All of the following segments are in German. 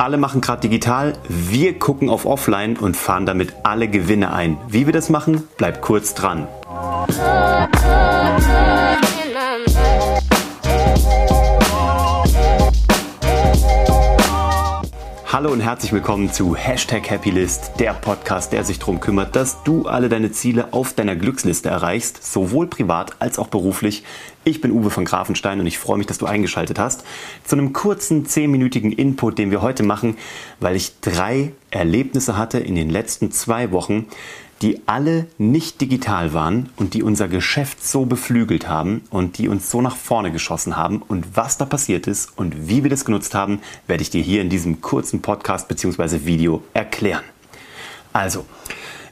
Alle machen gerade digital, wir gucken auf Offline und fahren damit alle Gewinne ein. Wie wir das machen, bleibt kurz dran. Hallo und herzlich willkommen zu Hashtag Happylist, der Podcast, der sich darum kümmert, dass du alle deine Ziele auf deiner Glücksliste erreichst, sowohl privat als auch beruflich. Ich bin Uwe von Grafenstein und ich freue mich, dass du eingeschaltet hast zu einem kurzen 10-minütigen Input, den wir heute machen, weil ich drei Erlebnisse hatte in den letzten zwei Wochen, die alle nicht digital waren und die unser Geschäft so beflügelt haben und die uns so nach vorne geschossen haben. Und was da passiert ist und wie wir das genutzt haben, werde ich dir hier in diesem kurzen Podcast bzw. Video erklären. Also,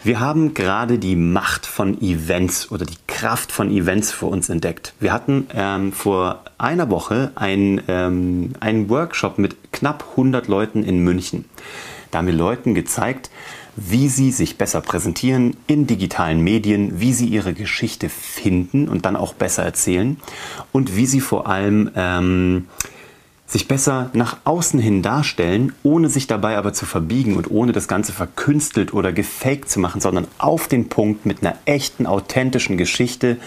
wir haben gerade die Macht von Events oder die Kraft von Events für uns entdeckt. Wir hatten ähm, vor einer Woche ein, ähm, einen Workshop mit knapp 100 Leuten in München. Da haben wir Leuten gezeigt, wie sie sich besser präsentieren in digitalen Medien, wie sie ihre Geschichte finden und dann auch besser erzählen und wie sie vor allem ähm, sich besser nach außen hin darstellen, ohne sich dabei aber zu verbiegen und ohne das Ganze verkünstelt oder gefaked zu machen, sondern auf den Punkt mit einer echten, authentischen Geschichte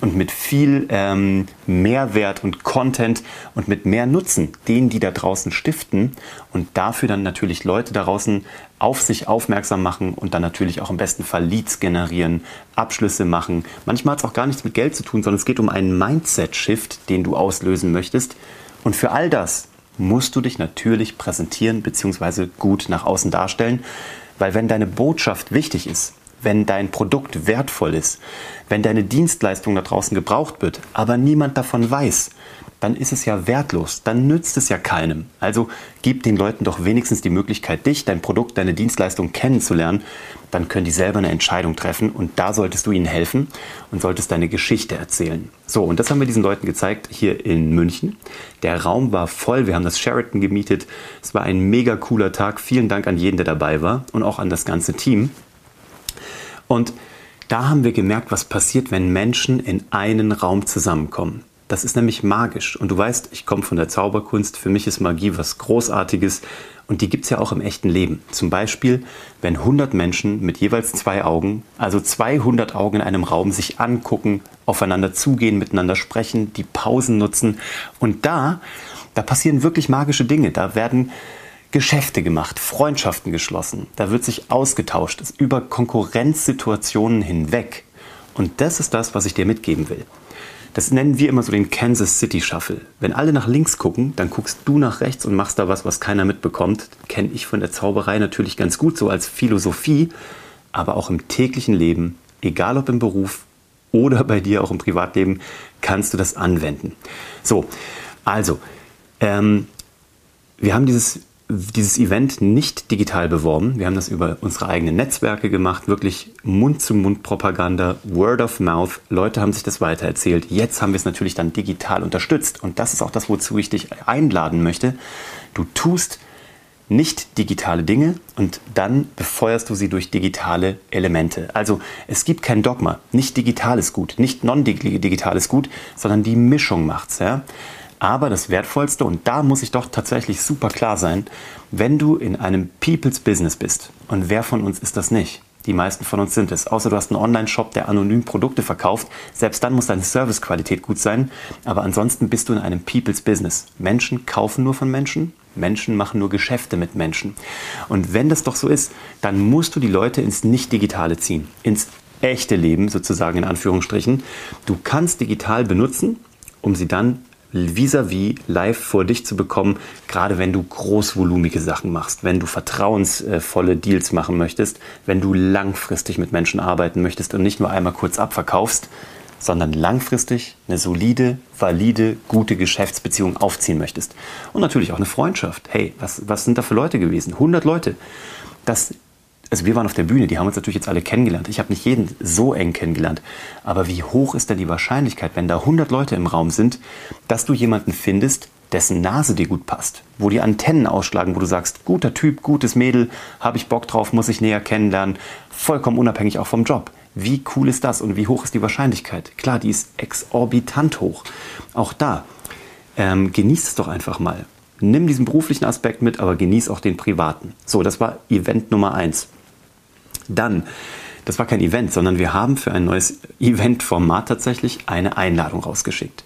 und mit viel ähm, Mehrwert und Content und mit mehr Nutzen, den die da draußen stiften und dafür dann natürlich Leute da draußen auf sich aufmerksam machen und dann natürlich auch im besten Fall Leads generieren, Abschlüsse machen. Manchmal hat es auch gar nichts mit Geld zu tun, sondern es geht um einen Mindset-Shift, den du auslösen möchtest. Und für all das musst du dich natürlich präsentieren bzw. gut nach außen darstellen, weil wenn deine Botschaft wichtig ist, wenn dein Produkt wertvoll ist, wenn deine Dienstleistung da draußen gebraucht wird, aber niemand davon weiß, dann ist es ja wertlos, dann nützt es ja keinem. Also gib den Leuten doch wenigstens die Möglichkeit, dich, dein Produkt, deine Dienstleistung kennenzulernen. Dann können die selber eine Entscheidung treffen und da solltest du ihnen helfen und solltest deine Geschichte erzählen. So, und das haben wir diesen Leuten gezeigt hier in München. Der Raum war voll, wir haben das Sheraton gemietet. Es war ein mega cooler Tag. Vielen Dank an jeden, der dabei war und auch an das ganze Team. Und da haben wir gemerkt, was passiert, wenn Menschen in einen Raum zusammenkommen. Das ist nämlich magisch. Und du weißt, ich komme von der Zauberkunst. Für mich ist Magie was Großartiges. Und die gibt es ja auch im echten Leben. Zum Beispiel, wenn 100 Menschen mit jeweils zwei Augen, also 200 Augen in einem Raum, sich angucken, aufeinander zugehen, miteinander sprechen, die Pausen nutzen. Und da, da passieren wirklich magische Dinge. Da werden Geschäfte gemacht, Freundschaften geschlossen, da wird sich ausgetauscht, über Konkurrenzsituationen hinweg. Und das ist das, was ich dir mitgeben will. Das nennen wir immer so den Kansas City Shuffle. Wenn alle nach links gucken, dann guckst du nach rechts und machst da was, was keiner mitbekommt. Kenne ich von der Zauberei natürlich ganz gut so als Philosophie, aber auch im täglichen Leben, egal ob im Beruf oder bei dir auch im Privatleben, kannst du das anwenden. So, also, ähm, wir haben dieses dieses Event nicht digital beworben. Wir haben das über unsere eigenen Netzwerke gemacht, wirklich Mund-zu-Mund-Propaganda, Word of Mouth. Leute haben sich das weitererzählt. Jetzt haben wir es natürlich dann digital unterstützt. Und das ist auch das, wozu ich dich einladen möchte. Du tust nicht digitale Dinge und dann befeuerst du sie durch digitale Elemente. Also es gibt kein Dogma. Nicht digital ist gut, nicht non-digital ist gut, sondern die Mischung macht's. Ja? Aber das Wertvollste, und da muss ich doch tatsächlich super klar sein, wenn du in einem People's Business bist, und wer von uns ist das nicht? Die meisten von uns sind es. Außer du hast einen Online-Shop, der anonym Produkte verkauft. Selbst dann muss deine Servicequalität gut sein. Aber ansonsten bist du in einem People's Business. Menschen kaufen nur von Menschen. Menschen machen nur Geschäfte mit Menschen. Und wenn das doch so ist, dann musst du die Leute ins Nicht-Digitale ziehen. Ins echte Leben sozusagen in Anführungsstrichen. Du kannst digital benutzen, um sie dann vis-à-vis -vis live vor dich zu bekommen, gerade wenn du großvolumige Sachen machst, wenn du vertrauensvolle Deals machen möchtest, wenn du langfristig mit Menschen arbeiten möchtest und nicht nur einmal kurz abverkaufst, sondern langfristig eine solide, valide, gute Geschäftsbeziehung aufziehen möchtest. Und natürlich auch eine Freundschaft. Hey, was, was sind da für Leute gewesen? 100 Leute. Das also wir waren auf der Bühne, die haben uns natürlich jetzt alle kennengelernt. Ich habe nicht jeden so eng kennengelernt. Aber wie hoch ist denn die Wahrscheinlichkeit, wenn da 100 Leute im Raum sind, dass du jemanden findest, dessen Nase dir gut passt, wo die Antennen ausschlagen, wo du sagst, guter Typ, gutes Mädel, habe ich Bock drauf, muss ich näher kennenlernen, vollkommen unabhängig auch vom Job. Wie cool ist das und wie hoch ist die Wahrscheinlichkeit? Klar, die ist exorbitant hoch. Auch da, ähm, genießt es doch einfach mal Nimm diesen beruflichen Aspekt mit, aber genieß auch den privaten. So, das war Event Nummer eins. Dann, das war kein Event, sondern wir haben für ein neues Event-Format tatsächlich eine Einladung rausgeschickt.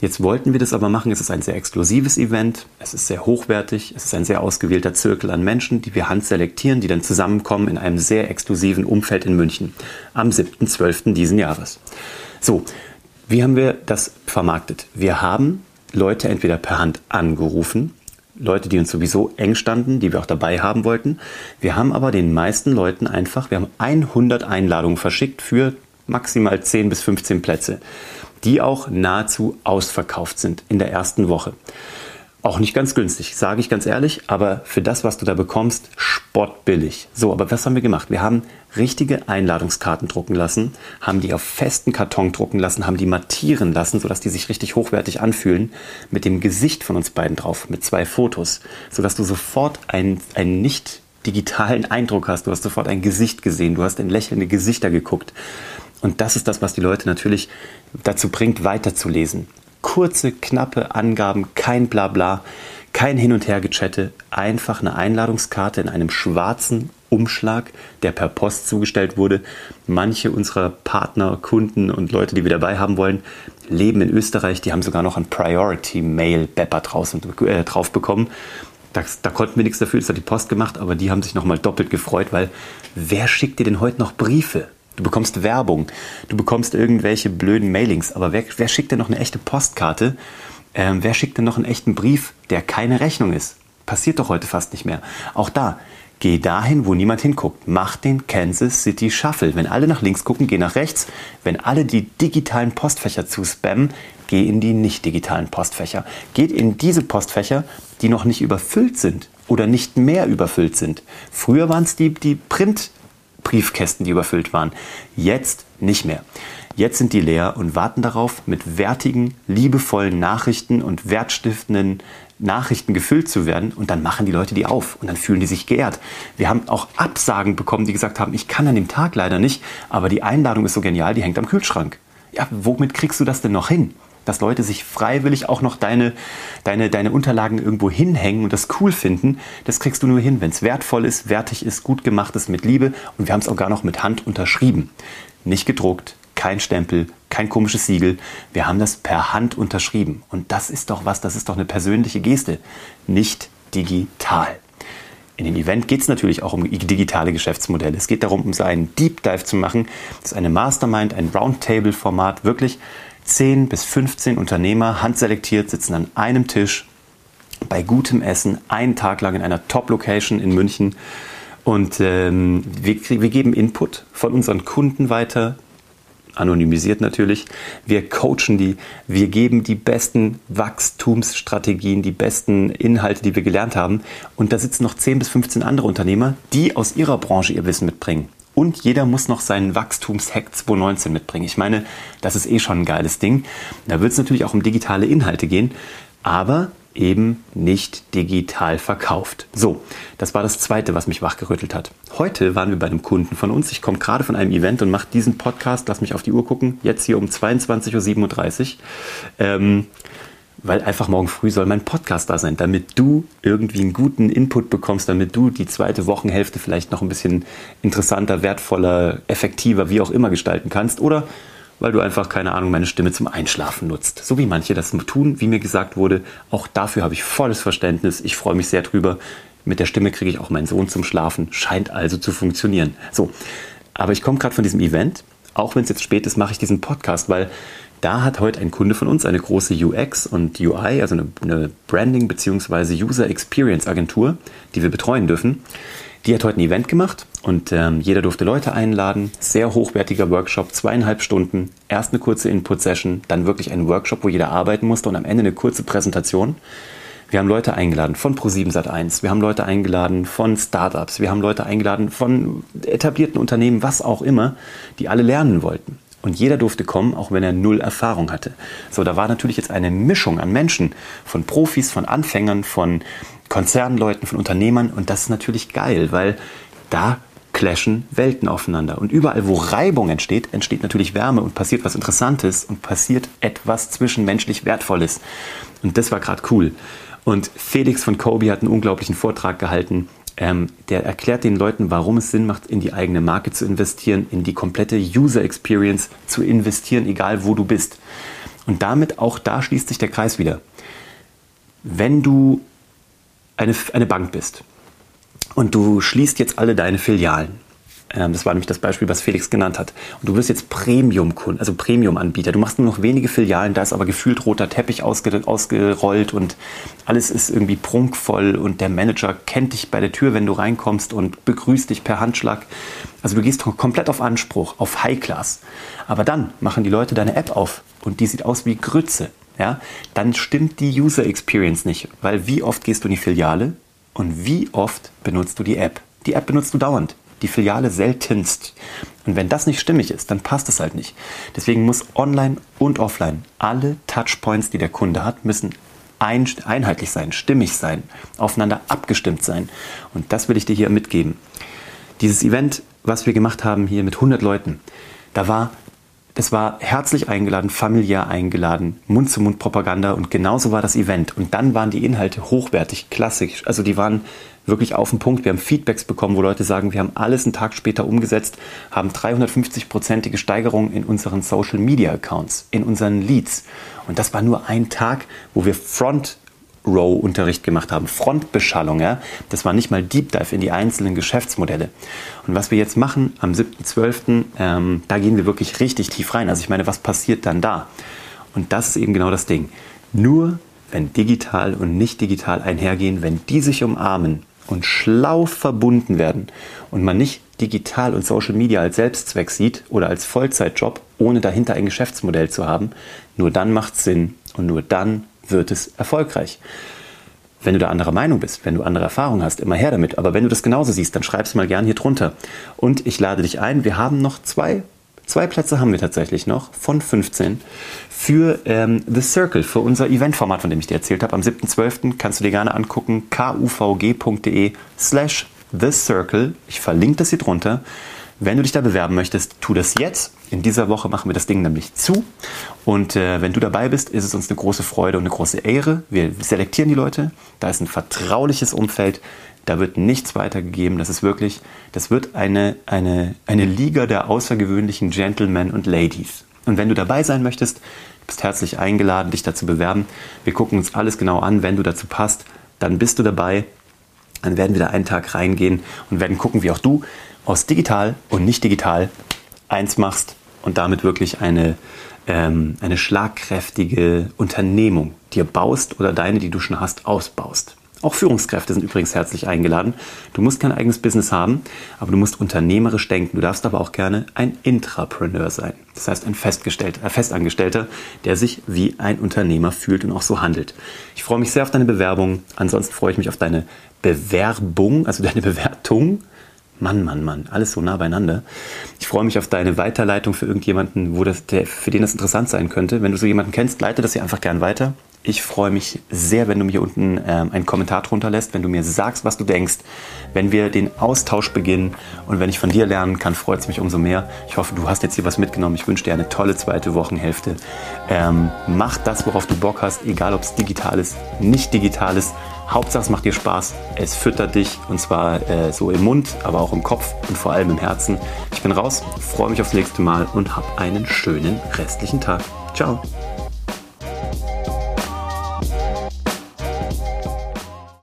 Jetzt wollten wir das aber machen. Es ist ein sehr exklusives Event. Es ist sehr hochwertig. Es ist ein sehr ausgewählter Zirkel an Menschen, die wir handselektieren, die dann zusammenkommen in einem sehr exklusiven Umfeld in München am 7.12. diesen Jahres. So, wie haben wir das vermarktet? Wir haben Leute entweder per Hand angerufen, Leute, die uns sowieso eng standen, die wir auch dabei haben wollten. Wir haben aber den meisten Leuten einfach, wir haben 100 Einladungen verschickt für maximal 10 bis 15 Plätze die auch nahezu ausverkauft sind in der ersten Woche. Auch nicht ganz günstig, sage ich ganz ehrlich, aber für das, was du da bekommst, spottbillig. So, aber was haben wir gemacht? Wir haben richtige Einladungskarten drucken lassen, haben die auf festen Karton drucken lassen, haben die mattieren lassen, sodass die sich richtig hochwertig anfühlen, mit dem Gesicht von uns beiden drauf, mit zwei Fotos, sodass du sofort einen, einen nicht digitalen Eindruck hast. Du hast sofort ein Gesicht gesehen, du hast in lächelnde Gesichter geguckt. Und das ist das, was die Leute natürlich dazu bringt, weiterzulesen. Kurze, knappe Angaben, kein Blabla, kein Hin- und Hergechatte, einfach eine Einladungskarte in einem schwarzen Umschlag, der per Post zugestellt wurde. Manche unserer Partner, Kunden und Leute, die wir dabei haben wollen, leben in Österreich. Die haben sogar noch ein Priority Mail Bepper draußen, äh, drauf bekommen. Das, da konnten wir nichts dafür, das hat die Post gemacht, aber die haben sich nochmal doppelt gefreut, weil wer schickt dir denn heute noch Briefe? Du bekommst Werbung, du bekommst irgendwelche blöden Mailings, aber wer, wer schickt denn noch eine echte Postkarte? Ähm, wer schickt denn noch einen echten Brief, der keine Rechnung ist? Passiert doch heute fast nicht mehr. Auch da, geh dahin, wo niemand hinguckt. Mach den Kansas City Shuffle. Wenn alle nach links gucken, geh nach rechts. Wenn alle die digitalen Postfächer zuspammen, geh in die nicht digitalen Postfächer. Geht in diese Postfächer, die noch nicht überfüllt sind oder nicht mehr überfüllt sind. Früher waren es die, die Print- Briefkästen, die überfüllt waren. Jetzt nicht mehr. Jetzt sind die leer und warten darauf, mit wertigen, liebevollen Nachrichten und wertstiftenden Nachrichten gefüllt zu werden. Und dann machen die Leute die auf und dann fühlen die sich geehrt. Wir haben auch Absagen bekommen, die gesagt haben, ich kann an dem Tag leider nicht, aber die Einladung ist so genial, die hängt am Kühlschrank. Ja, womit kriegst du das denn noch hin? Dass Leute sich freiwillig auch noch deine, deine, deine Unterlagen irgendwo hinhängen und das cool finden, das kriegst du nur hin, wenn es wertvoll ist, wertig ist, gut gemacht ist, mit Liebe und wir haben es auch gar noch mit Hand unterschrieben. Nicht gedruckt, kein Stempel, kein komisches Siegel. Wir haben das per Hand unterschrieben. Und das ist doch was, das ist doch eine persönliche Geste, nicht digital. In dem Event geht es natürlich auch um digitale Geschäftsmodelle. Es geht darum, um so einen Deep Dive zu machen. Das ist eine Mastermind, ein Roundtable-Format, wirklich 10 bis 15 Unternehmer handselektiert sitzen an einem Tisch bei gutem Essen, einen Tag lang in einer Top-Location in München. Und ähm, wir, wir geben Input von unseren Kunden weiter, anonymisiert natürlich. Wir coachen die, wir geben die besten Wachstumsstrategien, die besten Inhalte, die wir gelernt haben. Und da sitzen noch 10 bis 15 andere Unternehmer, die aus ihrer Branche ihr Wissen mitbringen. Und jeder muss noch seinen Wachstumshack 2019 mitbringen. Ich meine, das ist eh schon ein geiles Ding. Da wird es natürlich auch um digitale Inhalte gehen, aber eben nicht digital verkauft. So, das war das Zweite, was mich wachgerüttelt hat. Heute waren wir bei einem Kunden von uns. Ich komme gerade von einem Event und mache diesen Podcast. Lass mich auf die Uhr gucken. Jetzt hier um 22.37 Uhr. Ähm, weil einfach morgen früh soll mein Podcast da sein, damit du irgendwie einen guten Input bekommst, damit du die zweite Wochenhälfte vielleicht noch ein bisschen interessanter, wertvoller, effektiver, wie auch immer gestalten kannst oder weil du einfach, keine Ahnung, meine Stimme zum Einschlafen nutzt. So wie manche das tun, wie mir gesagt wurde. Auch dafür habe ich volles Verständnis. Ich freue mich sehr drüber. Mit der Stimme kriege ich auch meinen Sohn zum Schlafen. Scheint also zu funktionieren. So, aber ich komme gerade von diesem Event. Auch wenn es jetzt spät ist, mache ich diesen Podcast, weil da hat heute ein Kunde von uns eine große UX und UI, also eine, eine Branding- bzw. User Experience Agentur, die wir betreuen dürfen. Die hat heute ein Event gemacht und ähm, jeder durfte Leute einladen. Sehr hochwertiger Workshop, zweieinhalb Stunden. Erst eine kurze Input-Session, dann wirklich ein Workshop, wo jeder arbeiten musste und am Ende eine kurze Präsentation. Wir haben Leute eingeladen von Pro7 Sat1, wir haben Leute eingeladen von Startups, wir haben Leute eingeladen von etablierten Unternehmen, was auch immer, die alle lernen wollten. Und jeder durfte kommen, auch wenn er null Erfahrung hatte. So, da war natürlich jetzt eine Mischung an Menschen, von Profis, von Anfängern, von Konzernleuten, von Unternehmern. Und das ist natürlich geil, weil da clashen Welten aufeinander. Und überall, wo Reibung entsteht, entsteht natürlich Wärme und passiert was Interessantes und passiert etwas zwischenmenschlich Wertvolles. Und das war gerade cool. Und Felix von Kobe hat einen unglaublichen Vortrag gehalten. Ähm, der erklärt den Leuten, warum es Sinn macht, in die eigene Marke zu investieren, in die komplette User Experience zu investieren, egal wo du bist. Und damit auch da schließt sich der Kreis wieder. Wenn du eine, eine Bank bist und du schließt jetzt alle deine Filialen, ähm, das war nämlich das Beispiel, was Felix genannt hat. Und du wirst jetzt Premium-Kunde, also Premium-Anbieter. Du machst nur noch wenige Filialen, da ist aber gefühlt roter Teppich ausge ausgerollt und alles ist irgendwie prunkvoll und der Manager kennt dich bei der Tür, wenn du reinkommst und begrüßt dich per Handschlag. Also du gehst komplett auf Anspruch, auf High Class. Aber dann machen die Leute deine App auf und die sieht aus wie Grütze. Ja? Dann stimmt die User Experience nicht, weil wie oft gehst du in die Filiale und wie oft benutzt du die App? Die App benutzt du dauernd die Filiale seltenst. Und wenn das nicht stimmig ist, dann passt es halt nicht. Deswegen muss online und offline alle Touchpoints, die der Kunde hat, müssen ein, einheitlich sein, stimmig sein, aufeinander abgestimmt sein. Und das will ich dir hier mitgeben. Dieses Event, was wir gemacht haben hier mit 100 Leuten, da war es war herzlich eingeladen, familiär eingeladen, Mund-zu-Mund-Propaganda und genauso war das Event. Und dann waren die Inhalte hochwertig, klassisch. Also die waren wirklich auf den Punkt. Wir haben Feedbacks bekommen, wo Leute sagen, wir haben alles einen Tag später umgesetzt, haben 350-prozentige Steigerungen in unseren Social Media Accounts, in unseren Leads. Und das war nur ein Tag, wo wir Front Row-Unterricht gemacht haben, Frontbeschallung. Ja? Das war nicht mal Deep Dive in die einzelnen Geschäftsmodelle. Und was wir jetzt machen am 7.12., ähm, da gehen wir wirklich richtig tief rein. Also ich meine, was passiert dann da? Und das ist eben genau das Ding. Nur wenn digital und nicht digital einhergehen, wenn die sich umarmen und schlau verbunden werden und man nicht digital und Social Media als Selbstzweck sieht oder als Vollzeitjob, ohne dahinter ein Geschäftsmodell zu haben, nur dann macht es Sinn und nur dann wird es erfolgreich. Wenn du da anderer Meinung bist, wenn du andere Erfahrungen hast, immer her damit. Aber wenn du das genauso siehst, dann schreib es mal gern hier drunter. Und ich lade dich ein. Wir haben noch zwei, zwei Plätze haben wir tatsächlich noch von 15 für ähm, The Circle, für unser Eventformat, von dem ich dir erzählt habe. Am 7.12. kannst du dir gerne angucken, kuvg.de slash The Circle. Ich verlinke das hier drunter. Wenn du dich da bewerben möchtest, tu das jetzt. In dieser Woche machen wir das Ding nämlich zu. Und äh, wenn du dabei bist, ist es uns eine große Freude und eine große Ehre. Wir selektieren die Leute. Da ist ein vertrauliches Umfeld. Da wird nichts weitergegeben. Das ist wirklich, das wird eine, eine, eine Liga der außergewöhnlichen Gentlemen und Ladies. Und wenn du dabei sein möchtest, bist herzlich eingeladen, dich dazu bewerben. Wir gucken uns alles genau an. Wenn du dazu passt, dann bist du dabei. Dann werden wir da einen Tag reingehen und werden gucken, wie auch du aus digital und nicht digital eins machst und damit wirklich eine, ähm, eine schlagkräftige Unternehmung dir baust oder deine, die du schon hast, ausbaust. Auch Führungskräfte sind übrigens herzlich eingeladen. Du musst kein eigenes Business haben, aber du musst unternehmerisch denken. Du darfst aber auch gerne ein Intrapreneur sein. Das heißt ein Festgestellter, ein Festangestellter, der sich wie ein Unternehmer fühlt und auch so handelt. Ich freue mich sehr auf deine Bewerbung. Ansonsten freue ich mich auf deine Bewerbung, also deine Bewertung Mann, Mann, Mann, alles so nah beieinander. Ich freue mich auf deine Weiterleitung für irgendjemanden, wo das, der, für den das interessant sein könnte. Wenn du so jemanden kennst, leite das hier einfach gern weiter. Ich freue mich sehr, wenn du mir hier unten ähm, einen Kommentar drunter lässt, wenn du mir sagst, was du denkst, wenn wir den Austausch beginnen und wenn ich von dir lernen kann, freut es mich umso mehr. Ich hoffe, du hast jetzt hier was mitgenommen. Ich wünsche dir eine tolle zweite Wochenhälfte. Ähm, mach das, worauf du Bock hast, egal ob es digital ist, nicht digital ist. Hauptsache es macht dir Spaß, es füttert dich und zwar äh, so im Mund, aber auch im Kopf und vor allem im Herzen. Ich bin raus, freue mich aufs nächste Mal und hab einen schönen restlichen Tag. Ciao.